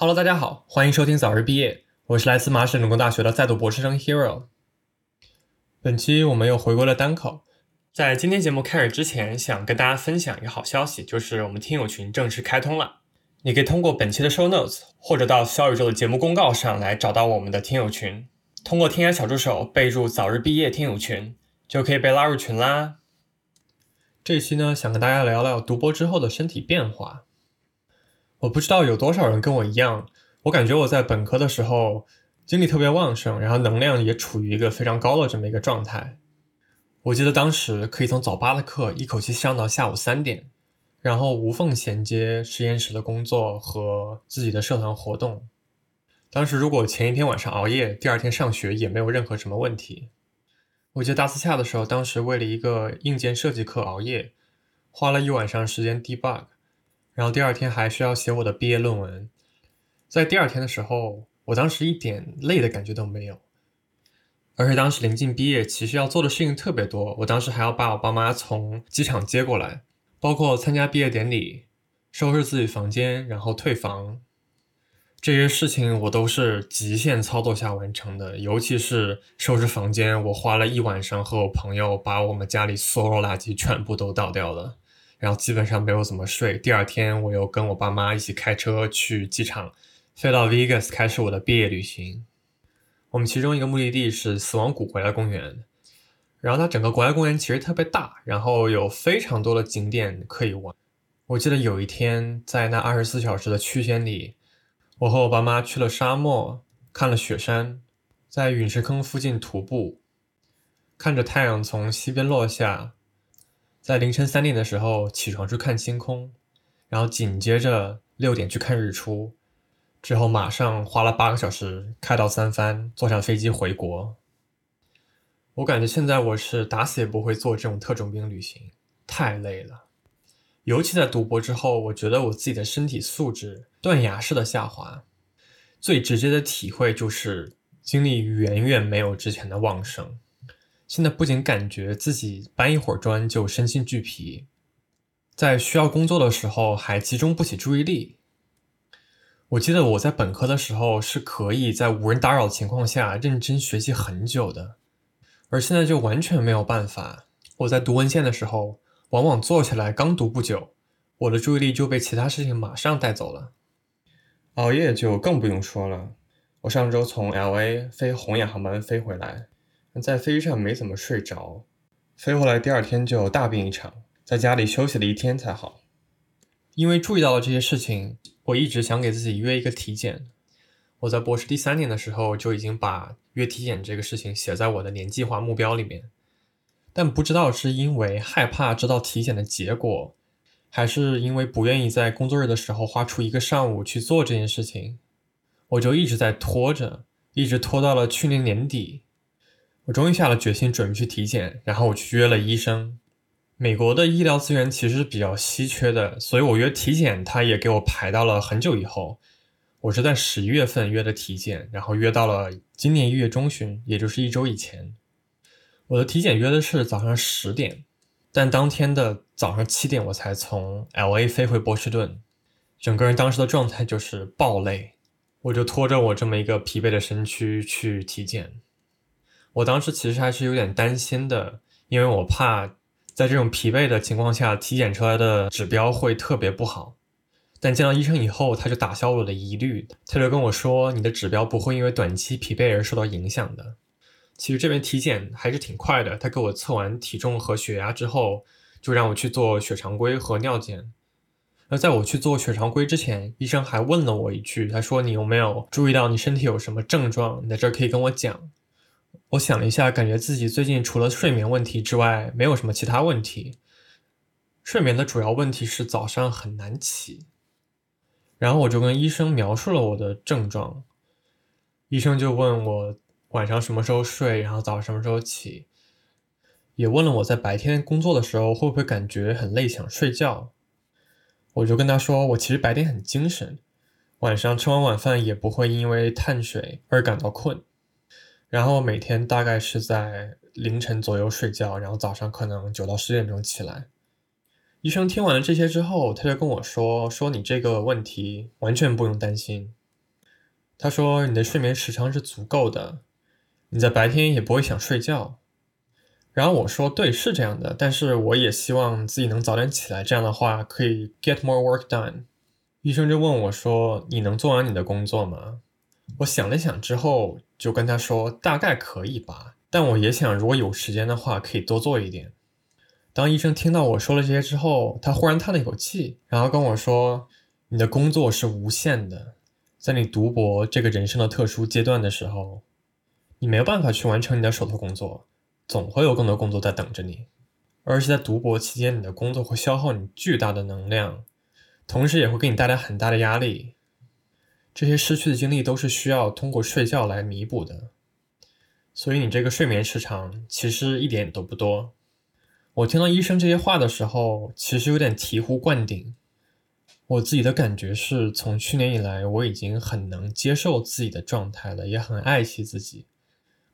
Hello，大家好，欢迎收听早日毕业，我是来自麻省理工大学的在读博士生 Hero。本期我们又回归了单口，在今天节目开始之前，想跟大家分享一个好消息，就是我们听友群正式开通了。你可以通过本期的 Show Notes，或者到小宇宙的节目公告上来找到我们的听友群。通过添加小助手备注“早日毕业听友群”，就可以被拉入群啦。这期呢，想跟大家聊聊读博之后的身体变化。我不知道有多少人跟我一样，我感觉我在本科的时候精力特别旺盛，然后能量也处于一个非常高的这么一个状态。我记得当时可以从早八的课一口气上到下午三点。然后无缝衔接实验室的工作和自己的社团活动。当时如果前一天晚上熬夜，第二天上学也没有任何什么问题。我记得大四下的时候，当时为了一个硬件设计课熬夜，花了一晚上时间 debug，然后第二天还需要写我的毕业论文。在第二天的时候，我当时一点累的感觉都没有，而且当时临近毕业，其实要做的事情特别多。我当时还要把我爸妈从机场接过来。包括参加毕业典礼、收拾自己房间，然后退房，这些事情我都是极限操作下完成的。尤其是收拾房间，我花了一晚上和我朋友把我们家里所有垃圾全部都倒掉了，然后基本上没有怎么睡。第二天，我又跟我爸妈一起开车去机场，飞到 Vegas 开始我的毕业旅行。我们其中一个目的地是死亡谷国家公园。然后它整个国家公园其实特别大，然后有非常多的景点可以玩。我记得有一天在那二十四小时的区间里，我和我爸妈去了沙漠，看了雪山，在陨石坑附近徒步，看着太阳从西边落下，在凌晨三点的时候起床去看星空，然后紧接着六点去看日出，之后马上花了八个小时开到三藩，坐上飞机回国。我感觉现在我是打死也不会做这种特种兵旅行，太累了。尤其在读博之后，我觉得我自己的身体素质断崖式的下滑。最直接的体会就是精力远远没有之前的旺盛。现在不仅感觉自己搬一会儿砖就身心俱疲，在需要工作的时候还集中不起注意力。我记得我在本科的时候是可以在无人打扰的情况下认真学习很久的。而现在就完全没有办法。我在读文献的时候，往往坐下来刚读不久，我的注意力就被其他事情马上带走了。熬夜就更不用说了。我上周从 L.A. 飞红眼航班飞回来，在飞机上没怎么睡着，飞回来第二天就大病一场，在家里休息了一天才好。因为注意到了这些事情，我一直想给自己约一个体检。我在博士第三年的时候就已经把约体检这个事情写在我的年计划目标里面，但不知道是因为害怕知道体检的结果，还是因为不愿意在工作日的时候花出一个上午去做这件事情，我就一直在拖着，一直拖到了去年年底，我终于下了决心准备去体检，然后我去约了医生。美国的医疗资源其实是比较稀缺的，所以我约体检，他也给我排到了很久以后。我是在十一月份约的体检，然后约到了今年一月中旬，也就是一周以前。我的体检约的是早上十点，但当天的早上七点我才从 L A 飞回波士顿，整个人当时的状态就是爆累，我就拖着我这么一个疲惫的身躯去体检。我当时其实还是有点担心的，因为我怕在这种疲惫的情况下，体检出来的指标会特别不好。但见到医生以后，他就打消了我的疑虑，他就跟我说：“你的指标不会因为短期疲惫而受到影响的。”其实这边体检还是挺快的，他给我测完体重和血压之后，就让我去做血常规和尿检。而在我去做血常规之前，医生还问了我一句：“他说你有没有注意到你身体有什么症状？你在这儿可以跟我讲。”我想了一下，感觉自己最近除了睡眠问题之外，没有什么其他问题。睡眠的主要问题是早上很难起。然后我就跟医生描述了我的症状，医生就问我晚上什么时候睡，然后早上什么时候起，也问了我在白天工作的时候会不会感觉很累想睡觉。我就跟他说，我其实白天很精神，晚上吃完晚饭也不会因为碳水而感到困，然后每天大概是在凌晨左右睡觉，然后早上可能九到十点钟起来。医生听完了这些之后，他就跟我说：“说你这个问题完全不用担心，他说你的睡眠时长是足够的，你在白天也不会想睡觉。然后我说对，是这样的，但是我也希望自己能早点起来，这样的话可以 get more work done。医生就问我说：“你能做完你的工作吗？”我想了想之后，就跟他说：“大概可以吧，但我也想如果有时间的话，可以多做一点。”当医生听到我说了这些之后，他忽然叹了一口气，然后跟我说：“你的工作是无限的，在你读博这个人生的特殊阶段的时候，你没有办法去完成你的手头工作。”总会有更多工作在等着你，而且在读博期间，你的工作会消耗你巨大的能量，同时也会给你带来很大的压力。这些失去的精力都是需要通过睡觉来弥补的，所以你这个睡眠时长其实一点都不多。我听到医生这些话的时候，其实有点醍醐灌顶。我自己的感觉是从去年以来，我已经很能接受自己的状态了，也很爱惜自己。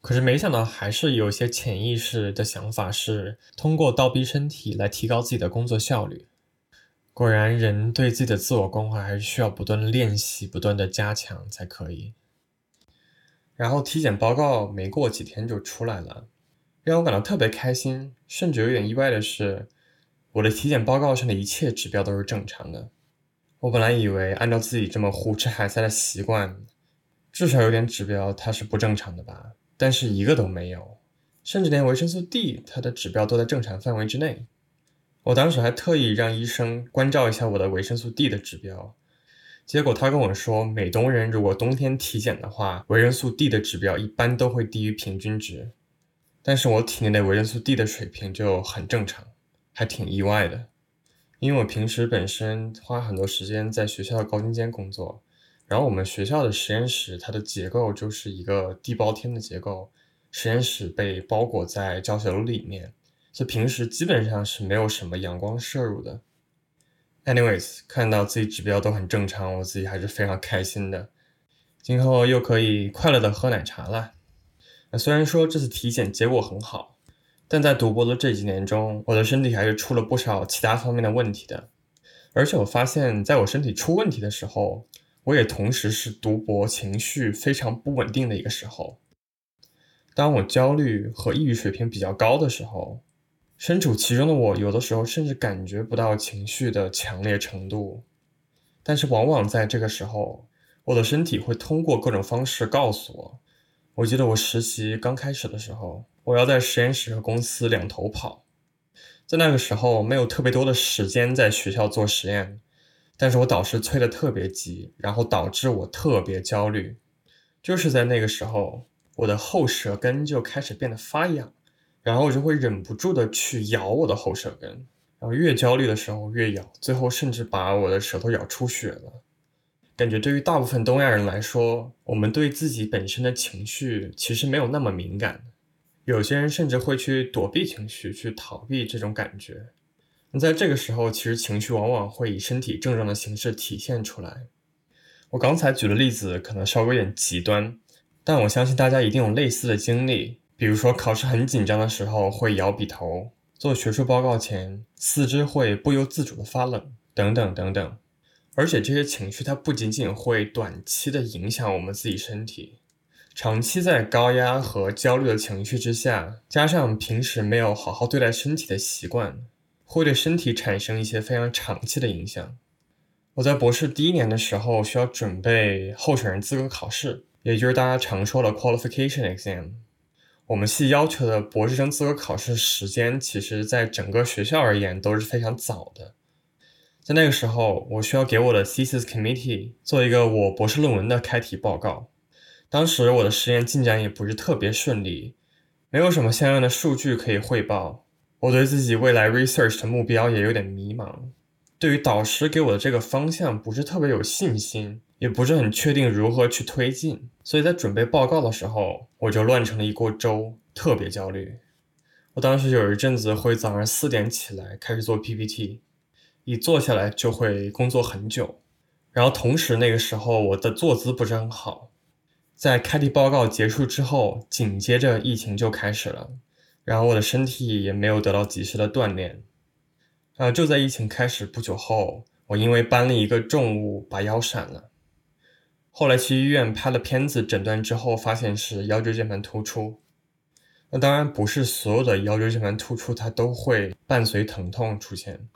可是没想到，还是有些潜意识的想法是通过倒逼身体来提高自己的工作效率。果然，人对自己的自我关怀还是需要不断的练习、不断的加强才可以。然后体检报告没过几天就出来了，让我感到特别开心，甚至有点意外的是，我的体检报告上的一切指标都是正常的。我本来以为按照自己这么胡吃海塞的习惯，至少有点指标它是不正常的吧。但是一个都没有，甚至连维生素 D 它的指标都在正常范围之内。我当时还特意让医生关照一下我的维生素 D 的指标，结果他跟我说，美东人如果冬天体检的话，维生素 D 的指标一般都会低于平均值。但是我体内的维生素 D 的水平就很正常，还挺意外的，因为我平时本身花很多时间在学校的高精尖工作。然后我们学校的实验室，它的结构就是一个地包天的结构，实验室被包裹在教学楼里面，所以平时基本上是没有什么阳光摄入的。Anyways，看到自己指标都很正常，我自己还是非常开心的。今后又可以快乐的喝奶茶了。那虽然说这次体检结果很好，但在读博的这几年中，我的身体还是出了不少其他方面的问题的。而且我发现，在我身体出问题的时候，我也同时是读博情绪非常不稳定的一个时候。当我焦虑和抑郁水平比较高的时候，身处其中的我有的时候甚至感觉不到情绪的强烈程度。但是往往在这个时候，我的身体会通过各种方式告诉我。我记得我实习刚开始的时候，我要在实验室和公司两头跑，在那个时候没有特别多的时间在学校做实验。但是我导师催得特别急，然后导致我特别焦虑。就是在那个时候，我的后舌根就开始变得发痒，然后我就会忍不住的去咬我的后舌根，然后越焦虑的时候越咬，最后甚至把我的舌头咬出血了。感觉对于大部分东亚人来说，我们对自己本身的情绪其实没有那么敏感，有些人甚至会去躲避情绪，去逃避这种感觉。那在这个时候，其实情绪往往会以身体症状的形式体现出来。我刚才举的例子可能稍微有点极端，但我相信大家一定有类似的经历，比如说考试很紧张的时候会摇笔头，做学术报告前四肢会不由自主的发冷，等等等等。而且这些情绪它不仅仅会短期的影响我们自己身体，长期在高压和焦虑的情绪之下，加上平时没有好好对待身体的习惯。会对身体产生一些非常长期的影响。我在博士第一年的时候需要准备候选人资格考试，也就是大家常说的 qualification exam。我们系要求的博士生资格考试时间，其实在整个学校而言都是非常早的。在那个时候，我需要给我的 thesis committee 做一个我博士论文的开题报告。当时我的实验进展也不是特别顺利，没有什么相应的数据可以汇报。我对自己未来 research 的目标也有点迷茫，对于导师给我的这个方向不是特别有信心，也不是很确定如何去推进，所以在准备报告的时候，我就乱成了一锅粥，特别焦虑。我当时有一阵子会早上四点起来开始做 PPT，一坐下来就会工作很久，然后同时那个时候我的坐姿不是很好，在开题报告结束之后，紧接着疫情就开始了。然后我的身体也没有得到及时的锻炼，呃，就在疫情开始不久后，我因为搬了一个重物把腰闪了。后来去医院拍了片子诊断之后，发现是腰椎间盘突出。那当然不是所有的腰椎间盘突出它都会伴随疼痛出现，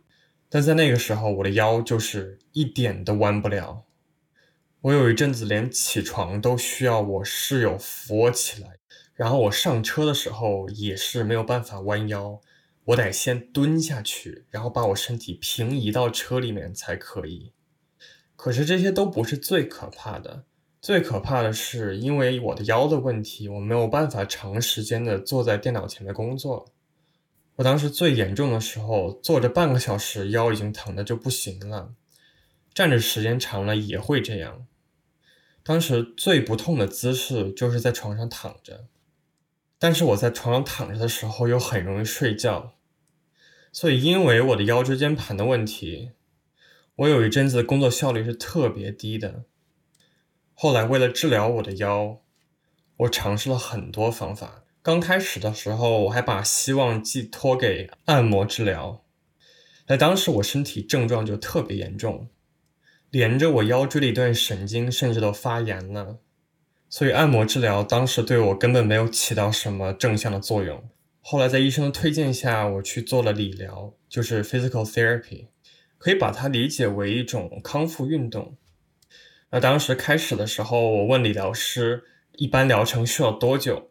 但在那个时候我的腰就是一点都弯不了。我有一阵子连起床都需要我室友扶我起来，然后我上车的时候也是没有办法弯腰，我得先蹲下去，然后把我身体平移到车里面才可以。可是这些都不是最可怕的，最可怕的是因为我的腰的问题，我没有办法长时间的坐在电脑前的工作。我当时最严重的时候，坐着半个小时，腰已经疼的就不行了。站着时间长了也会这样。当时最不痛的姿势就是在床上躺着，但是我在床上躺着的时候又很容易睡觉，所以因为我的腰椎间盘的问题，我有一阵子的工作效率是特别低的。后来为了治疗我的腰，我尝试了很多方法。刚开始的时候，我还把希望寄托给按摩治疗，但当时我身体症状就特别严重。连着我腰椎的一段神经甚至都发炎了，所以按摩治疗当时对我根本没有起到什么正向的作用。后来在医生的推荐下，我去做了理疗，就是 physical therapy，可以把它理解为一种康复运动。那当时开始的时候，我问理疗师一般疗程需要多久，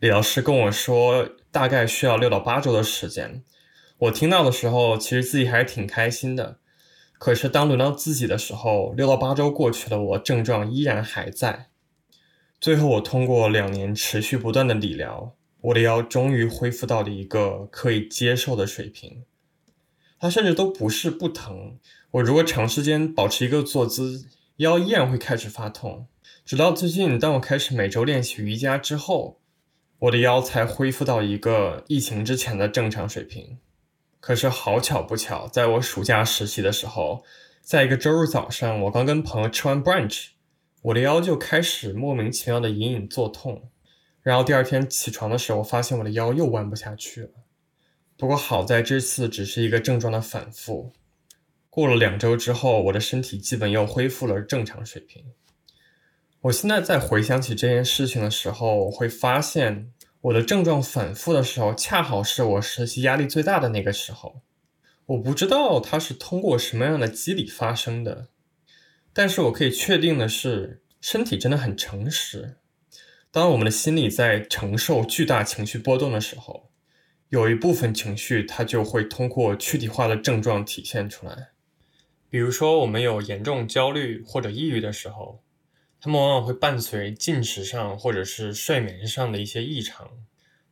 理疗师跟我说大概需要六到八周的时间。我听到的时候，其实自己还是挺开心的。可是当轮到自己的时候，六到八周过去了，我症状依然还在。最后，我通过两年持续不断的理疗，我的腰终于恢复到了一个可以接受的水平。它甚至都不是不疼，我如果长时间保持一个坐姿，腰依然会开始发痛。直到最近，当我开始每周练习瑜伽之后，我的腰才恢复到一个疫情之前的正常水平。可是好巧不巧，在我暑假实习的时候，在一个周日早上，我刚跟朋友吃完 brunch，我的腰就开始莫名其妙的隐隐作痛。然后第二天起床的时候，发现我的腰又弯不下去了。不过好在这次只是一个症状的反复。过了两周之后，我的身体基本又恢复了正常水平。我现在在回想起这件事情的时候，我会发现。我的症状反复的时候，恰好是我实习压力最大的那个时候。我不知道它是通过什么样的机理发生的，但是我可以确定的是，身体真的很诚实。当我们的心理在承受巨大情绪波动的时候，有一部分情绪它就会通过躯体化的症状体现出来。比如说，我们有严重焦虑或者抑郁的时候。它们往往会伴随进食上或者是睡眠上的一些异常，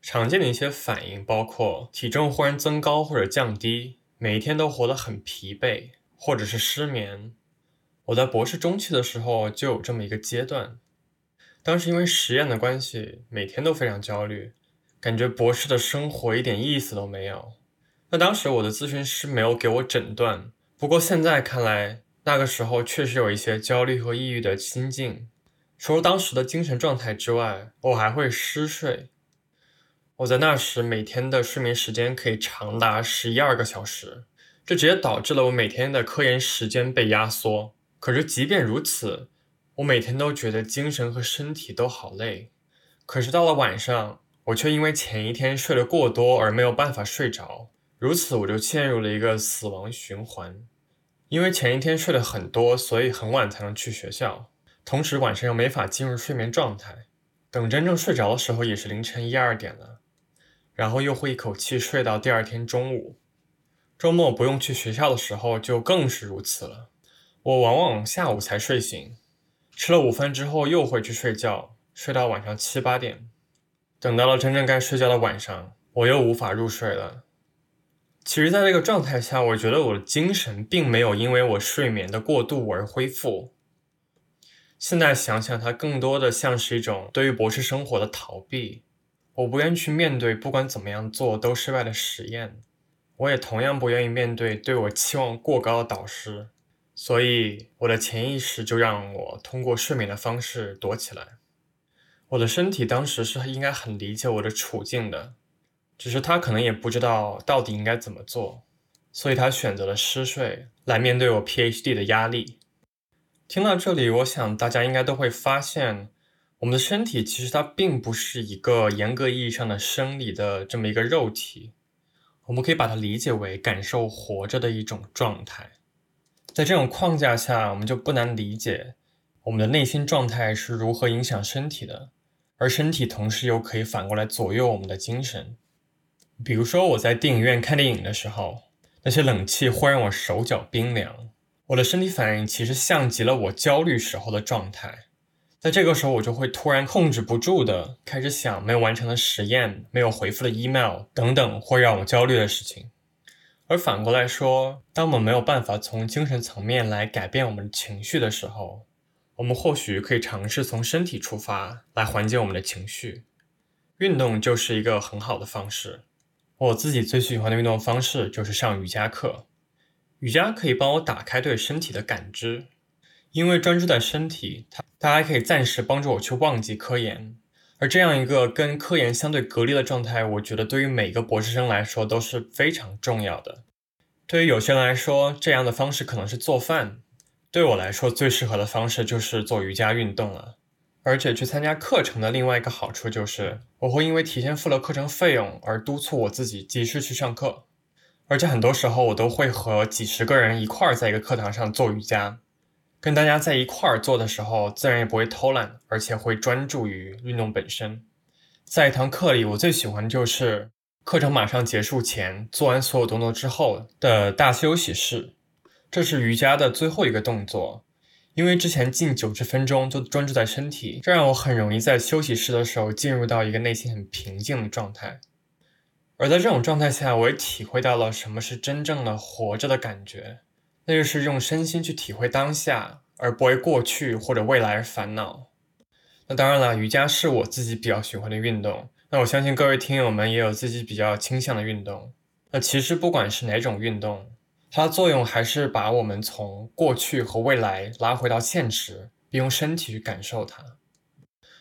常见的一些反应包括体重忽然增高或者降低，每一天都活得很疲惫，或者是失眠。我在博士中期的时候就有这么一个阶段，当时因为实验的关系，每天都非常焦虑，感觉博士的生活一点意思都没有。那当时我的咨询师没有给我诊断，不过现在看来。那个时候确实有一些焦虑和抑郁的心境，除了当时的精神状态之外，我还会失睡。我在那时每天的睡眠时间可以长达十一二个小时，这直接导致了我每天的科研时间被压缩。可是即便如此，我每天都觉得精神和身体都好累。可是到了晚上，我却因为前一天睡得过多而没有办法睡着，如此我就陷入了一个死亡循环。因为前一天睡得很多，所以很晚才能去学校，同时晚上又没法进入睡眠状态，等真正睡着的时候也是凌晨一二点了，然后又会一口气睡到第二天中午。周末不用去学校的时候就更是如此了，我往往下午才睡醒，吃了午饭之后又回去睡觉，睡到晚上七八点，等到了真正该睡觉的晚上，我又无法入睡了。其实，在这个状态下，我觉得我的精神并没有因为我睡眠的过度而恢复。现在想想，它更多的像是一种对于博士生活的逃避。我不愿意去面对不管怎么样做都失败的实验，我也同样不愿意面对对我期望过高的导师。所以，我的潜意识就让我通过睡眠的方式躲起来。我的身体当时是应该很理解我的处境的。只是他可能也不知道到底应该怎么做，所以他选择了失睡来面对我 PhD 的压力。听到这里，我想大家应该都会发现，我们的身体其实它并不是一个严格意义上的生理的这么一个肉体，我们可以把它理解为感受活着的一种状态。在这种框架下，我们就不难理解我们的内心状态是如何影响身体的，而身体同时又可以反过来左右我们的精神。比如说，我在电影院看电影的时候，那些冷气会让我手脚冰凉。我的身体反应其实像极了我焦虑时候的状态，在这个时候我就会突然控制不住的开始想没有完成的实验、没有回复的 email 等等会让我焦虑的事情。而反过来说，当我们没有办法从精神层面来改变我们的情绪的时候，我们或许可以尝试从身体出发来缓解我们的情绪。运动就是一个很好的方式。我自己最喜欢的运动方式就是上瑜伽课。瑜伽可以帮我打开对身体的感知，因为专注在身体，它它还可以暂时帮助我去忘记科研。而这样一个跟科研相对隔离的状态，我觉得对于每个博士生来说都是非常重要的。对于有些人来说，这样的方式可能是做饭；对我来说，最适合的方式就是做瑜伽运动了。而且去参加课程的另外一个好处就是，我会因为提前付了课程费用而督促我自己及时去上课。而且很多时候，我都会和几十个人一块儿在一个课堂上做瑜伽，跟大家在一块儿做的时候，自然也不会偷懒，而且会专注于运动本身。在一堂课里，我最喜欢就是课程马上结束前做完所有动作之后的大休息室，这是瑜伽的最后一个动作。因为之前近九十分钟都专注在身体，这让我很容易在休息室的时候进入到一个内心很平静的状态。而在这种状态下，我也体会到了什么是真正的活着的感觉，那就是用身心去体会当下，而不为过去或者未来而烦恼。那当然了，瑜伽是我自己比较喜欢的运动。那我相信各位听友们也有自己比较倾向的运动。那其实不管是哪种运动，它的作用还是把我们从过去和未来拉回到现实，并用身体去感受它。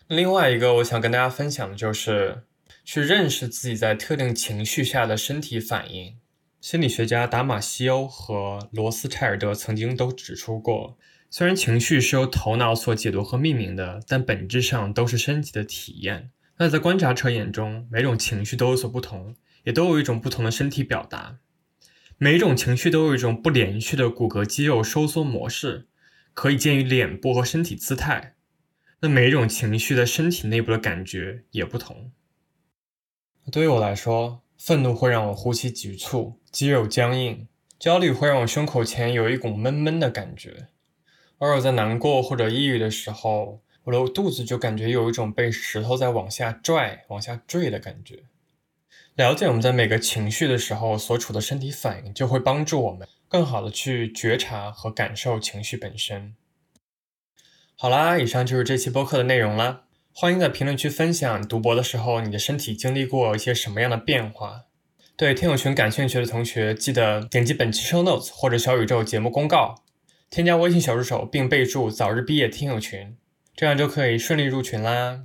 另外一个我想跟大家分享的就是。去认识自己在特定情绪下的身体反应。心理学家达马西欧和罗斯柴尔德曾经都指出过，虽然情绪是由头脑所解读和命名的，但本质上都是身体的体验。那在观察者眼中，每种情绪都有所不同，也都有一种不同的身体表达。每一种情绪都有一种不连续的骨骼肌肉收缩模式，可以见于脸部和身体姿态。那每一种情绪的身体内部的感觉也不同。对于我来说，愤怒会让我呼吸急促、肌肉僵硬；焦虑会让我胸口前有一股闷闷的感觉；而我在难过或者抑郁的时候，我的肚子就感觉有一种被石头在往下拽、往下坠的感觉。了解我们在每个情绪的时候所处的身体反应，就会帮助我们更好的去觉察和感受情绪本身。好啦，以上就是这期播客的内容了。欢迎在评论区分享读博的时候你的身体经历过一些什么样的变化。对听友群感兴趣的同学，记得点击本期 show notes 或者小宇宙节目公告，添加微信小助手并备注“早日毕业听友群”，这样就可以顺利入群啦。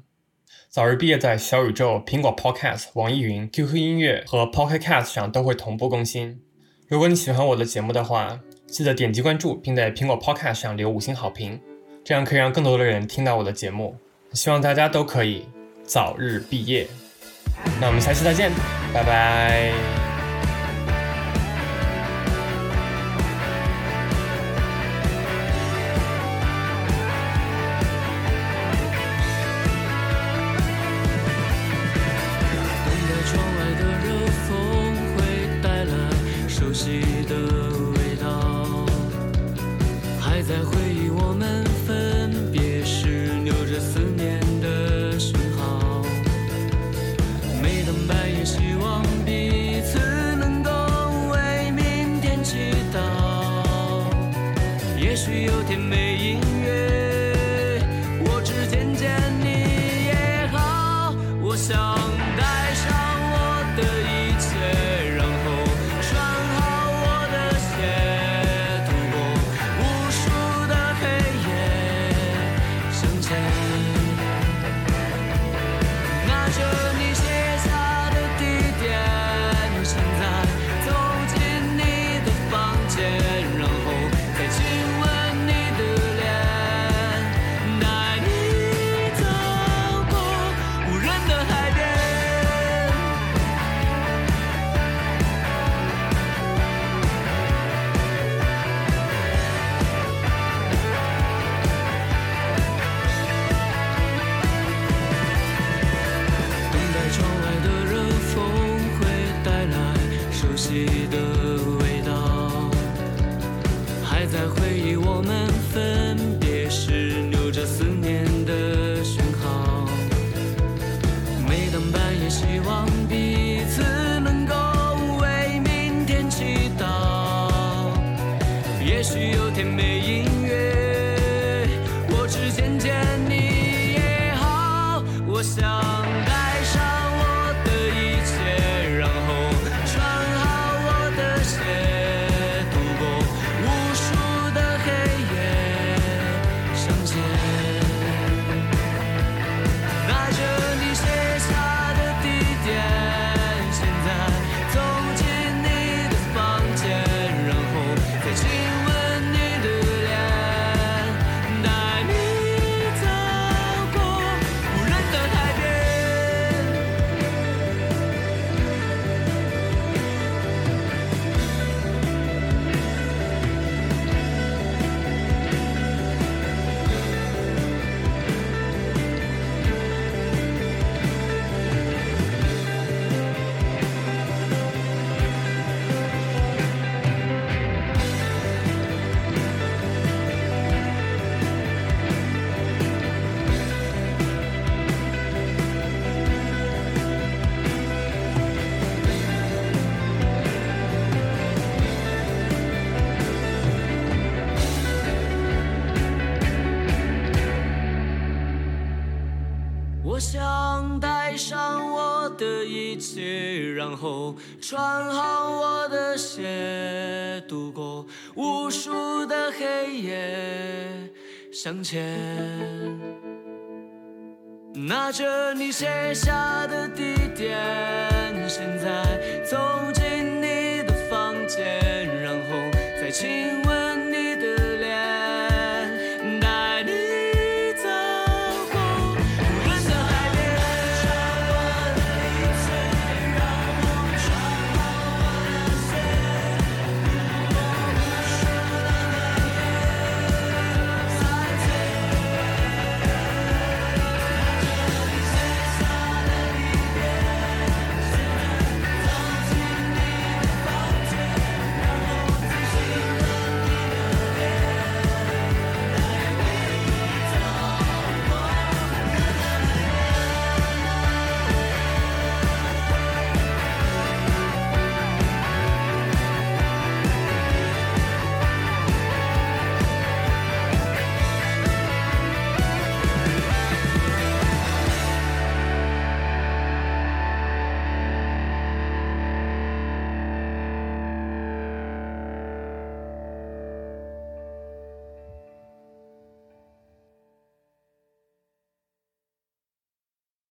早日毕业在小宇宙、苹果 Podcast、网易云、QQ 音乐和 Pocket Cast 上都会同步更新。如果你喜欢我的节目的话，记得点击关注，并在苹果 Podcast 上留五星好评，这样可以让更多的人听到我的节目。希望大家都可以早日毕业。那我们下期再见，拜拜。希望比的一切然后穿好我的鞋，度过无数的黑夜，向前。拿着你写下的地点，现在走进你的房间，然后再亲。